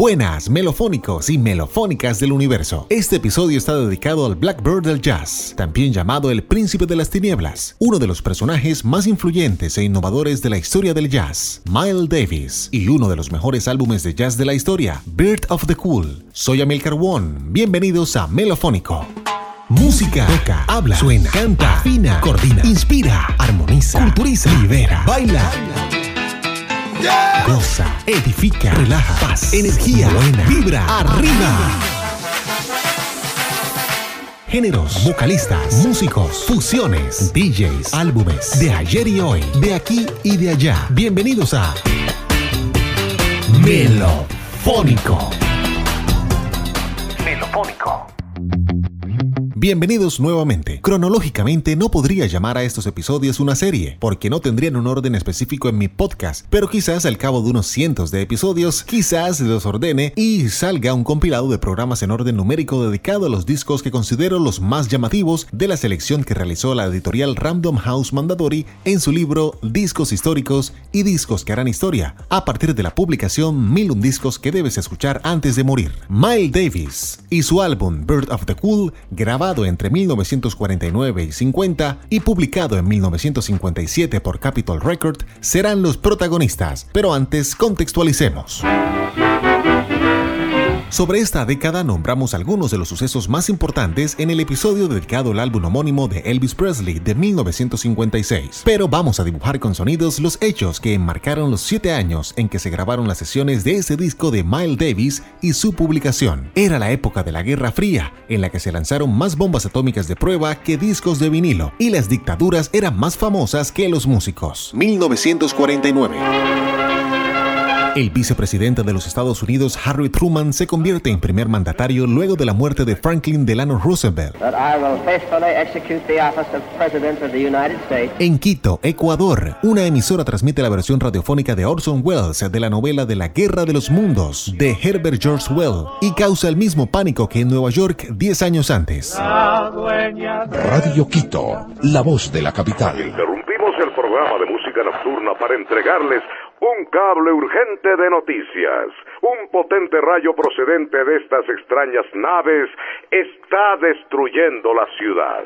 Buenas, melofónicos y melofónicas del universo. Este episodio está dedicado al Blackbird del jazz, también llamado el Príncipe de las Tinieblas, uno de los personajes más influyentes e innovadores de la historia del jazz, Miles Davis, y uno de los mejores álbumes de jazz de la historia, Bird of the Cool. Soy Amilcar Won, bienvenidos a Melofónico. Música, toca, habla, suena, canta, afina, coordina, inspira, armoniza, culturiza, libera, baila. Goza, edifica, relaja, paz, energía, buena, vibra, arriba. Géneros, vocalistas, músicos, fusiones, DJs, álbumes, de ayer y hoy, de aquí y de allá. Bienvenidos a Melofónico. Melofónico. Bienvenidos nuevamente. Cronológicamente no podría llamar a estos episodios una serie, porque no tendrían un orden específico en mi podcast, pero quizás al cabo de unos cientos de episodios, quizás los ordene y salga un compilado de programas en orden numérico dedicado a los discos que considero los más llamativos de la selección que realizó la editorial Random House Mandadori en su libro Discos históricos y discos que harán historia, a partir de la publicación Mil un discos que debes escuchar antes de morir. Miles Davis y su álbum Bird of the Cool, grabado entre 1949 y 50 y publicado en 1957 por Capitol Record, serán los protagonistas, pero antes contextualicemos. Sobre esta década nombramos algunos de los sucesos más importantes en el episodio dedicado al álbum homónimo de Elvis Presley de 1956. Pero vamos a dibujar con sonidos los hechos que enmarcaron los 7 años en que se grabaron las sesiones de ese disco de Miles Davis y su publicación. Era la época de la Guerra Fría, en la que se lanzaron más bombas atómicas de prueba que discos de vinilo, y las dictaduras eran más famosas que los músicos. 1949. El vicepresidente de los Estados Unidos, Harry Truman, se convierte en primer mandatario luego de la muerte de Franklin Delano Roosevelt. En Quito, Ecuador, una emisora transmite la versión radiofónica de Orson Welles de la novela de la Guerra de los Mundos de Herbert George Wells y causa el mismo pánico que en Nueva York 10 años antes. Radio Quito, la voz de la capital. Interrumpimos el programa de música nocturna para entregarles un cable urgente de noticias. Un potente rayo procedente de estas extrañas naves está destruyendo la ciudad.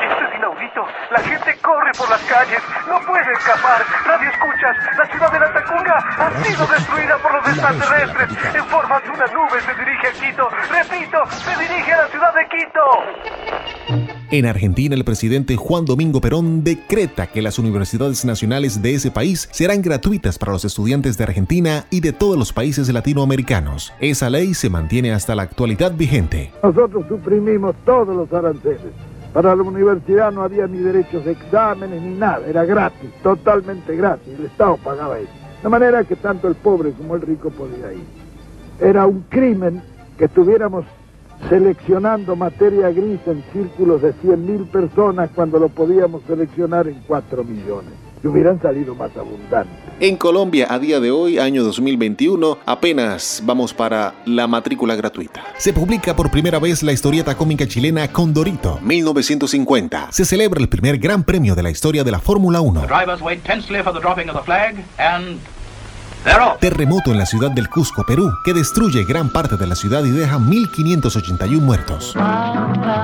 Esto es inaudito. La gente corre por las calles. No puede escapar. Radio escuchas. La ciudad de la Tacunga ha sido destruida por los extraterrestres. En forma de una nube se dirige a Quito. Repito, se dirige a la ciudad de Quito. En Argentina, el presidente Juan Domingo Perón decreta que las universidades nacionales de ese país serán gratuitas para los estudiantes de Argentina y de todos los países latinoamericanos. Esa ley se mantiene hasta la actualidad vigente. Nosotros suprimimos todos los aranceles. Para la universidad no había ni derechos de exámenes ni nada, era gratis, totalmente gratis, el Estado pagaba eso. De manera que tanto el pobre como el rico podía ir. Era un crimen que tuviéramos seleccionando materia gris en círculos de 100.000 personas cuando lo podíamos seleccionar en 4 millones. Que hubieran salido más abundantes. En Colombia, a día de hoy, año 2021, apenas vamos para la matrícula gratuita. Se publica por primera vez la historieta cómica chilena Condorito, 1950. Se celebra el primer gran premio de la historia de la Fórmula 1. Terremoto en la ciudad del Cusco, Perú, que destruye gran parte de la ciudad y deja 1.581 muertos.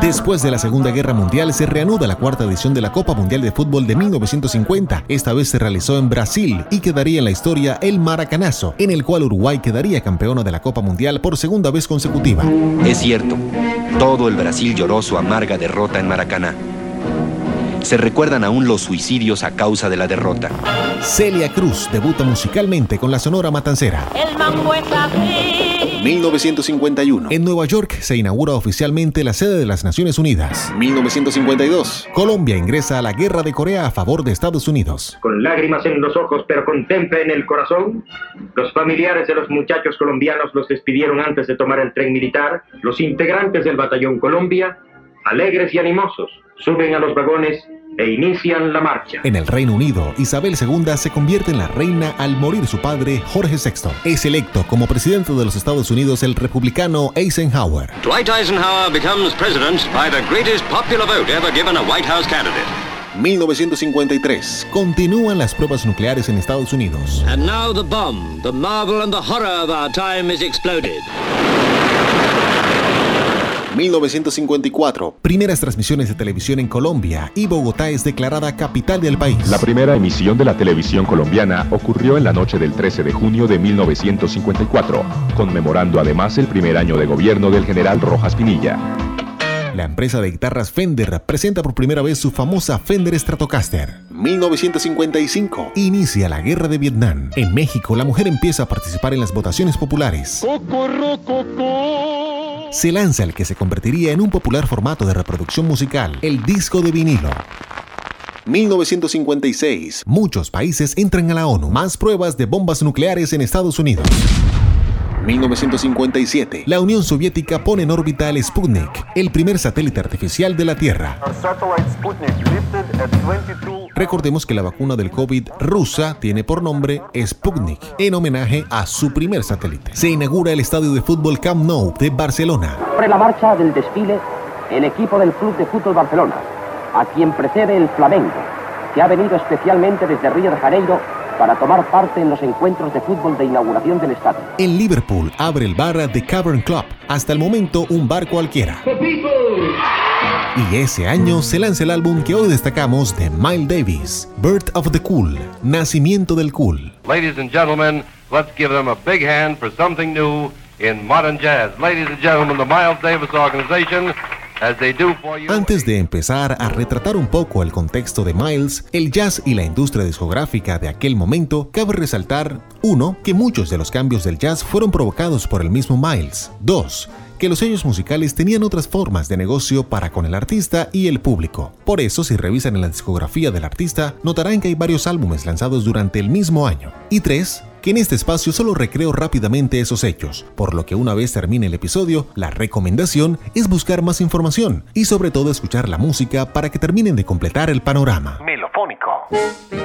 Después de la Segunda Guerra Mundial se reanuda la cuarta edición de la Copa Mundial de Fútbol de 1950. Esta vez se realizó en Brasil y quedaría en la historia el Maracanazo, en el cual Uruguay quedaría campeona de la Copa Mundial por segunda vez consecutiva. Es cierto, todo el Brasil lloró su amarga derrota en Maracaná se recuerdan aún los suicidios a causa de la derrota. Celia Cruz debuta musicalmente con la Sonora Matancera. El mambo es así. 1951. En Nueva York se inaugura oficialmente la sede de las Naciones Unidas. 1952. Colombia ingresa a la guerra de Corea a favor de Estados Unidos. Con lágrimas en los ojos pero con temple en el corazón, los familiares de los muchachos colombianos los despidieron antes de tomar el tren militar. Los integrantes del Batallón Colombia alegres y animosos, suben a los vagones e inician la marcha. En el Reino Unido, Isabel II se convierte en la reina al morir su padre, Jorge VI. Es electo como presidente de los Estados Unidos el republicano Eisenhower. Dwight Eisenhower becomes president by the greatest popular vote ever given a White House candidate. 1953. Continúan las pruebas nucleares en Estados Unidos. And now the bomb, the marvel and the horror of our time is exploded. 1954. Primeras transmisiones de televisión en Colombia y Bogotá es declarada capital del país. La primera emisión de la televisión colombiana ocurrió en la noche del 13 de junio de 1954, conmemorando además el primer año de gobierno del general Rojas Pinilla. La empresa de guitarras Fender presenta por primera vez su famosa Fender Stratocaster. 1955. Inicia la guerra de Vietnam. En México, la mujer empieza a participar en las votaciones populares. Se lanza el que se convertiría en un popular formato de reproducción musical, el disco de vinilo. 1956. Muchos países entran a la ONU. Más pruebas de bombas nucleares en Estados Unidos. 1957. La Unión Soviética pone en órbita el Sputnik, el primer satélite artificial de la Tierra. Recordemos que la vacuna del COVID rusa tiene por nombre Sputnik, en homenaje a su primer satélite. Se inaugura el estadio de fútbol Camp Nou de Barcelona. Sobre la marcha del desfile, el equipo del Club de Fútbol Barcelona, a quien precede el Flamengo, que ha venido especialmente desde Río de Janeiro para tomar parte en los encuentros de fútbol de inauguración del estadio. En Liverpool abre el bar The Cavern Club, hasta el momento un bar cualquiera. Y ese año se lanza el álbum que hoy destacamos de Miles Davis, Birth of the Cool, Nacimiento del Cool. Ladies and gentlemen, let's give them a big hand for something new in modern jazz. Ladies and gentlemen, the Miles Davis Organization antes de empezar a retratar un poco el contexto de Miles, el jazz y la industria discográfica de aquel momento, cabe resaltar, uno, que muchos de los cambios del jazz fueron provocados por el mismo Miles. Dos, que los sellos musicales tenían otras formas de negocio para con el artista y el público. Por eso, si revisan en la discografía del artista, notarán que hay varios álbumes lanzados durante el mismo año. Y tres, que en este espacio solo recreo rápidamente esos hechos, por lo que una vez termine el episodio, la recomendación es buscar más información y sobre todo escuchar la música para que terminen de completar el panorama. Melofónico.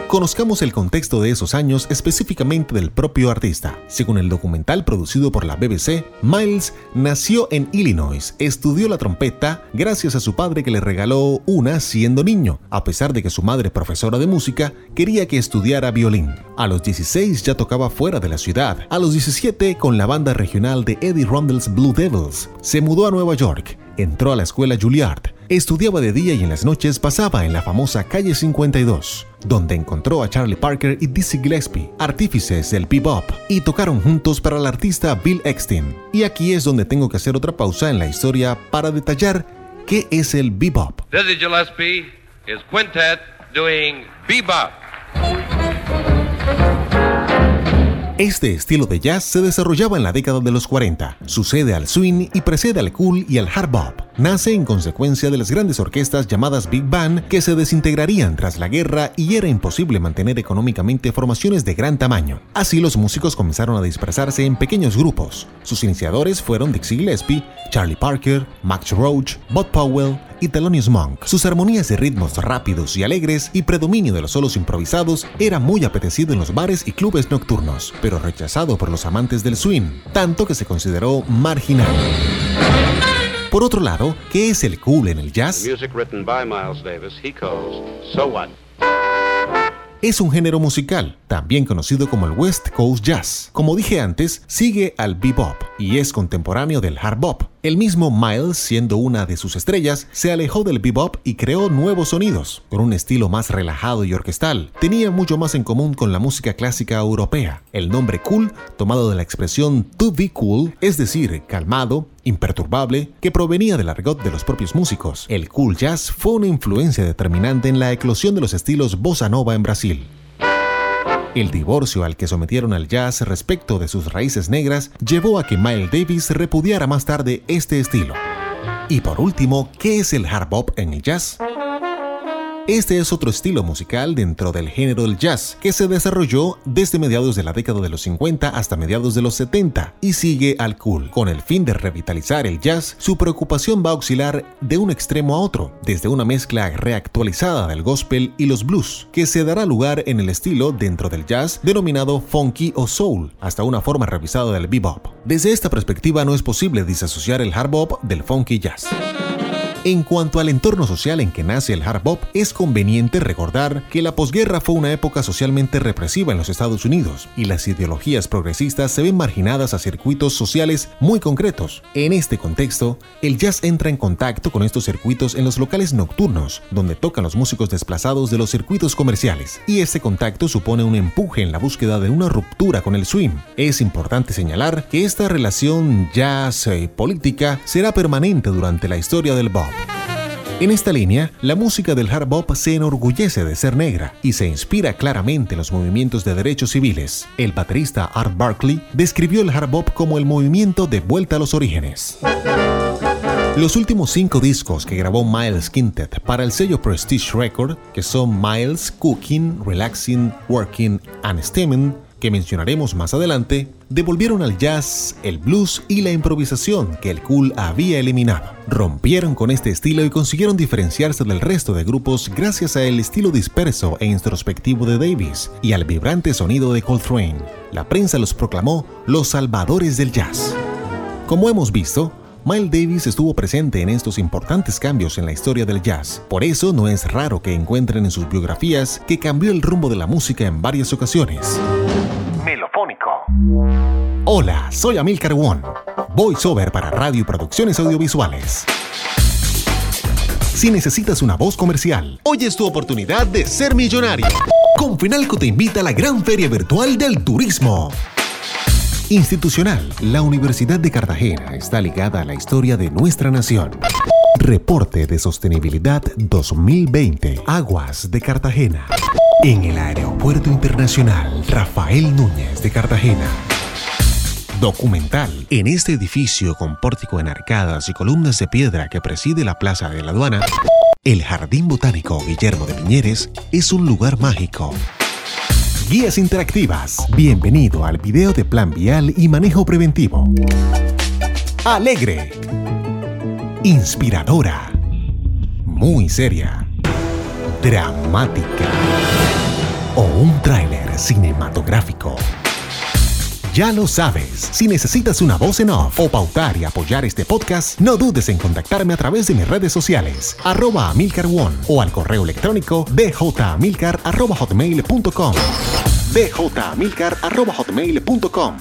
Conozcamos el contexto de esos años específicamente del propio artista. Según el documental producido por la BBC, Miles nació en Illinois, estudió la trompeta gracias a su padre que le regaló una siendo niño, a pesar de que su madre, profesora de música, quería que estudiara violín. A los 16 ya tocaba fuera de la ciudad. A los 17 con la banda regional de Eddie Rundle's Blue Devils. Se mudó a Nueva York, entró a la escuela Juilliard, estudiaba de día y en las noches pasaba en la famosa calle 52, donde encontró a Charlie Parker y Dizzy Gillespie, artífices del bebop, y tocaron juntos para el artista Bill Eckstein. Y aquí es donde tengo que hacer otra pausa en la historia para detallar qué es el bebop. Dizzy Gillespie is quintet doing bebop. Este estilo de jazz se desarrollaba en la década de los 40, sucede al swing y precede al cool y al hard bop. Nace en consecuencia de las grandes orquestas llamadas Big Band que se desintegrarían tras la guerra y era imposible mantener económicamente formaciones de gran tamaño. Así los músicos comenzaron a dispersarse en pequeños grupos. Sus iniciadores fueron Dixie Gillespie, Charlie Parker, Max Roach, Bud Powell, y Thelonious Monk. Sus armonías y ritmos rápidos y alegres y predominio de los solos improvisados era muy apetecido en los bares y clubes nocturnos, pero rechazado por los amantes del swing, tanto que se consideró marginal. Por otro lado, ¿qué es el cool en el jazz? es un género musical, también conocido como el West Coast Jazz. Como dije antes, sigue al bebop y es contemporáneo del hard bop. El mismo Miles, siendo una de sus estrellas, se alejó del bebop y creó nuevos sonidos, con un estilo más relajado y orquestal. Tenía mucho más en común con la música clásica europea. El nombre cool, tomado de la expresión to be cool, es decir, calmado, imperturbable, que provenía del argot de los propios músicos. El cool jazz fue una influencia determinante en la eclosión de los estilos bossa nova en Brasil. El divorcio al que sometieron al jazz respecto de sus raíces negras llevó a que Miles Davis repudiara más tarde este estilo. Y por último, ¿qué es el hard bop en el jazz? Este es otro estilo musical dentro del género del jazz que se desarrolló desde mediados de la década de los 50 hasta mediados de los 70 y sigue al cool. Con el fin de revitalizar el jazz, su preocupación va a oscilar de un extremo a otro, desde una mezcla reactualizada del gospel y los blues, que se dará lugar en el estilo dentro del jazz denominado funky o soul, hasta una forma revisada del bebop. Desde esta perspectiva no es posible disasociar el hard bop del funky jazz. En cuanto al entorno social en que nace el hard bop, es conveniente recordar que la posguerra fue una época socialmente represiva en los Estados Unidos y las ideologías progresistas se ven marginadas a circuitos sociales muy concretos. En este contexto, el jazz entra en contacto con estos circuitos en los locales nocturnos, donde tocan los músicos desplazados de los circuitos comerciales, y este contacto supone un empuje en la búsqueda de una ruptura con el swing. Es importante señalar que esta relación jazz-política será permanente durante la historia del bop. En esta línea, la música del hard bop se enorgullece de ser negra y se inspira claramente en los movimientos de derechos civiles. El baterista Art Barkley describió el hard bop como el movimiento de vuelta a los orígenes. Los últimos cinco discos que grabó Miles Quintet para el sello Prestige Record, que son Miles Cooking, Relaxing, Working and Steaming, que mencionaremos más adelante, devolvieron al jazz, el blues y la improvisación que el cool había eliminado. Rompieron con este estilo y consiguieron diferenciarse del resto de grupos gracias al estilo disperso e introspectivo de Davis y al vibrante sonido de Coltrane. La prensa los proclamó los salvadores del jazz. Como hemos visto, Miles Davis estuvo presente en estos importantes cambios en la historia del jazz. Por eso no es raro que encuentren en sus biografías que cambió el rumbo de la música en varias ocasiones. Hola, soy Amilcar Won, voiceover para radio y producciones audiovisuales. Si necesitas una voz comercial, hoy es tu oportunidad de ser millonario. Confinalco te invita a la gran feria virtual del turismo. Institucional, la Universidad de Cartagena está ligada a la historia de nuestra nación. Reporte de Sostenibilidad 2020, Aguas de Cartagena. En el Aeropuerto Internacional Rafael Núñez de Cartagena. Documental. En este edificio con pórtico en arcadas y columnas de piedra que preside la Plaza de la Aduana, el Jardín Botánico Guillermo de Piñeres es un lugar mágico Guías interactivas. Bienvenido al video de plan vial y manejo preventivo. Alegre. Inspiradora. Muy seria. Dramática. O un tráiler cinematográfico. Ya lo sabes, si necesitas una voz en off o pautar y apoyar este podcast, no dudes en contactarme a través de mis redes sociales, arroba One o al correo electrónico djamilcar.hotmail.com djamilcar.hotmail.com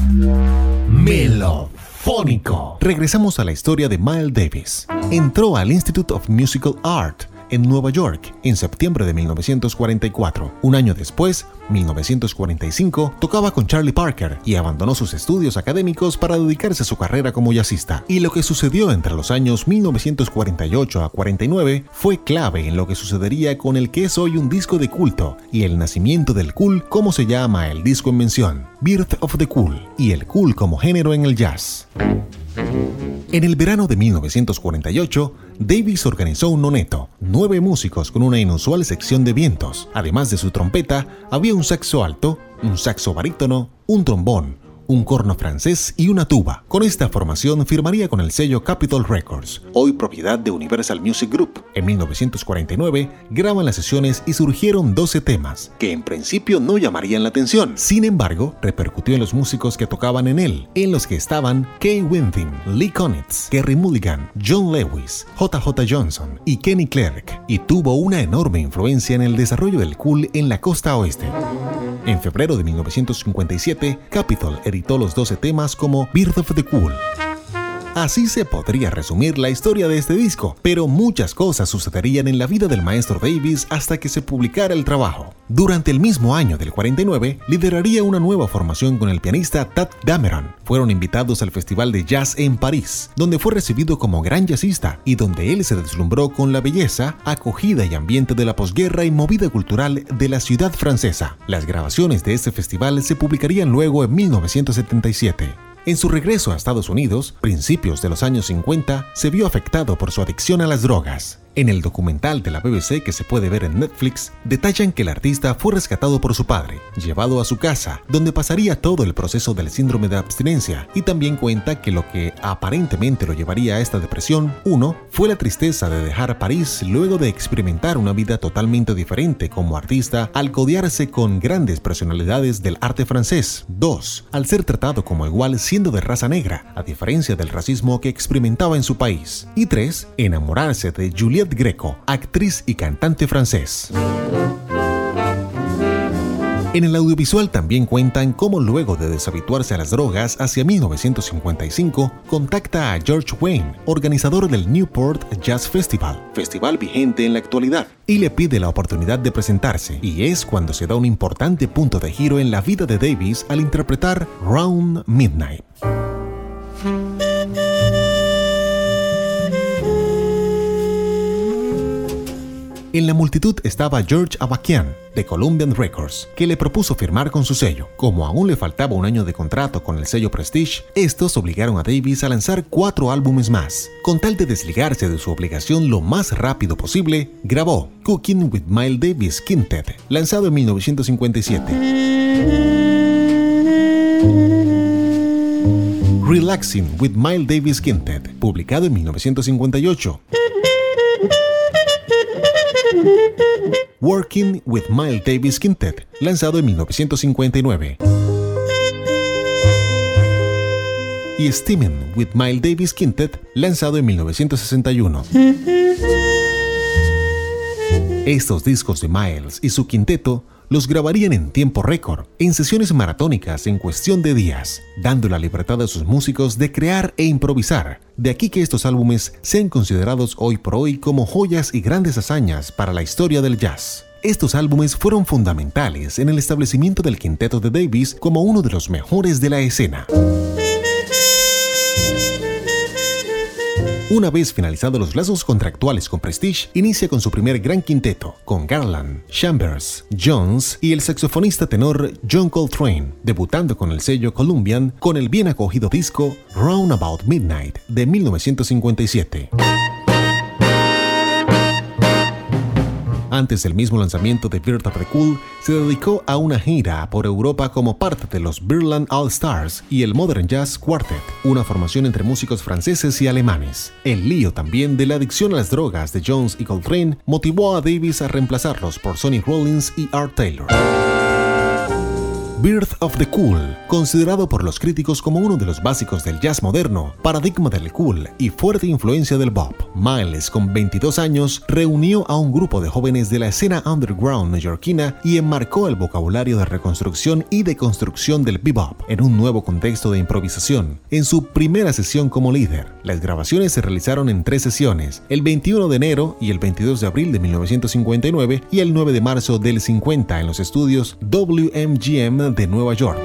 Melofónico. Regresamos a la historia de Miles Davis. Entró al Institute of Musical Art en Nueva York en septiembre de 1944. Un año después, 1945, tocaba con Charlie Parker y abandonó sus estudios académicos para dedicarse a su carrera como jazzista. Y lo que sucedió entre los años 1948 a 49 fue clave en lo que sucedería con el que es hoy un disco de culto y el nacimiento del cool como se llama el disco en mención, Birth of the Cool, y el cool como género en el jazz. En el verano de 1948, Davis organizó un noneto, nueve músicos con una inusual sección de vientos. Además de su trompeta, había un saxo alto, un saxo barítono, un trombón, un corno francés y una tuba. Con esta formación firmaría con el sello Capitol Records, hoy propiedad de Universal Music Group. En 1949 graban las sesiones y surgieron 12 temas, que en principio no llamarían la atención. Sin embargo, repercutió en los músicos que tocaban en él, en los que estaban Kay Winthing, Lee Konitz, Kerry Mulligan, John Lewis, JJ Johnson y Kenny Clark, y tuvo una enorme influencia en el desarrollo del cool en la costa oeste. En febrero de 1957, Capitol editó los 12 temas como Birth of the Cool. Así se podría resumir la historia de este disco, pero muchas cosas sucederían en la vida del maestro Davis hasta que se publicara el trabajo. Durante el mismo año del 49, lideraría una nueva formación con el pianista Tad Dameron. Fueron invitados al Festival de Jazz en París, donde fue recibido como gran jazzista y donde él se deslumbró con la belleza, acogida y ambiente de la posguerra y movida cultural de la ciudad francesa. Las grabaciones de este festival se publicarían luego en 1977. En su regreso a Estados Unidos, principios de los años 50, se vio afectado por su adicción a las drogas. En el documental de la BBC que se puede ver en Netflix, detallan que el artista fue rescatado por su padre, llevado a su casa, donde pasaría todo el proceso del síndrome de abstinencia, y también cuenta que lo que aparentemente lo llevaría a esta depresión, uno, fue la tristeza de dejar París luego de experimentar una vida totalmente diferente como artista al codearse con grandes personalidades del arte francés. 2. Al ser tratado como igual siendo de raza negra, a diferencia del racismo que experimentaba en su país. Y 3. Enamorarse de Juliette Greco, actriz y cantante francés. En el audiovisual también cuentan cómo luego de deshabituarse a las drogas hacia 1955, contacta a George Wayne, organizador del Newport Jazz Festival, festival vigente en la actualidad, y le pide la oportunidad de presentarse, y es cuando se da un importante punto de giro en la vida de Davis al interpretar Round Midnight. En la multitud estaba George Abakian, de Columbian Records, que le propuso firmar con su sello. Como aún le faltaba un año de contrato con el sello Prestige, estos obligaron a Davis a lanzar cuatro álbumes más. Con tal de desligarse de su obligación lo más rápido posible, grabó Cooking with Miles Davis Quintet, lanzado en 1957. Relaxing with Miles Davis Quintet, publicado en 1958. Working with Miles Davis Quintet, lanzado en 1959. Y Steaming with Miles Davis Quintet, lanzado en 1961. Estos discos de Miles y su quinteto los grabarían en tiempo récord, en sesiones maratónicas en cuestión de días, dando la libertad a sus músicos de crear e improvisar. De aquí que estos álbumes sean considerados hoy por hoy como joyas y grandes hazañas para la historia del jazz. Estos álbumes fueron fundamentales en el establecimiento del quinteto de Davis como uno de los mejores de la escena. Una vez finalizados los lazos contractuales con Prestige, inicia con su primer gran quinteto, con Garland, Chambers, Jones y el saxofonista tenor John Coltrane, debutando con el sello Columbian con el bien acogido disco Round About Midnight de 1957. Antes del mismo lanzamiento de Bird the Cool, se dedicó a una gira por Europa como parte de los Birland All Stars y el Modern Jazz Quartet, una formación entre músicos franceses y alemanes. El lío también de la adicción a las drogas de Jones y Coltrane motivó a Davis a reemplazarlos por Sonny Rollins y Art Taylor. Birth of the Cool, considerado por los críticos como uno de los básicos del jazz moderno, paradigma del cool y fuerte influencia del bop. Miles, con 22 años, reunió a un grupo de jóvenes de la escena underground neoyorquina y enmarcó el vocabulario de reconstrucción y deconstrucción del bebop en un nuevo contexto de improvisación. En su primera sesión como líder, las grabaciones se realizaron en tres sesiones, el 21 de enero y el 22 de abril de 1959 y el 9 de marzo del 50 en los estudios WMGM de Nueva York.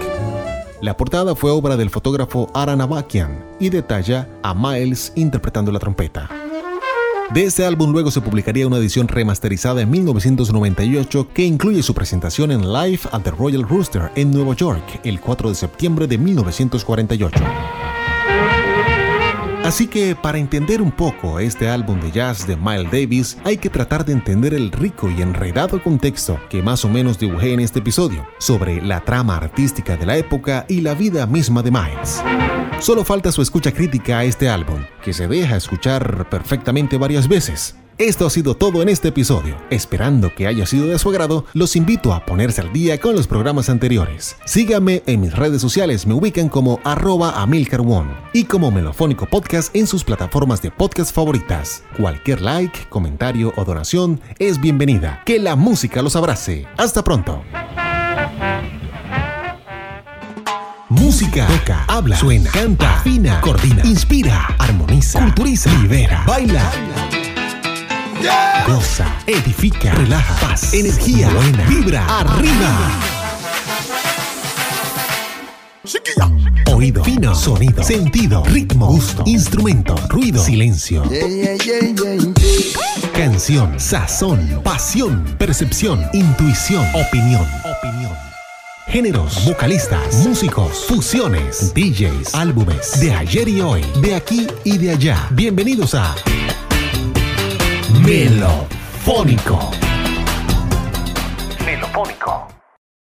La portada fue obra del fotógrafo Aran Abakian y detalla a Miles interpretando la trompeta. De este álbum luego se publicaría una edición remasterizada en 1998 que incluye su presentación en Live at the Royal Rooster en Nueva York el 4 de septiembre de 1948. Así que para entender un poco este álbum de jazz de Miles Davis, hay que tratar de entender el rico y enredado contexto que más o menos dibujé en este episodio, sobre la trama artística de la época y la vida misma de Miles. Solo falta su escucha crítica a este álbum, que se deja escuchar perfectamente varias veces. Esto ha sido todo en este episodio. Esperando que haya sido de su agrado, los invito a ponerse al día con los programas anteriores. Síganme en mis redes sociales, me ubican como arroba y como Melofónico Podcast en sus plataformas de podcast favoritas. Cualquier like, comentario o donación es bienvenida. Que la música los abrace. Hasta pronto. Música, toca, habla, suena, canta, afina, coordina, inspira, armoniza, culturiza, libera, baila. Goza, edifica, relaja, paz, energía, buena, vibra, arriba. Oído, fino, sonido, sentido, ritmo, gusto, instrumento, ruido, silencio. Canción, sazón, pasión, percepción, intuición, opinión, opinión. Géneros, vocalistas, músicos, fusiones, DJs, álbumes, de ayer y hoy, de aquí y de allá. Bienvenidos a Melofónico. Melofónico.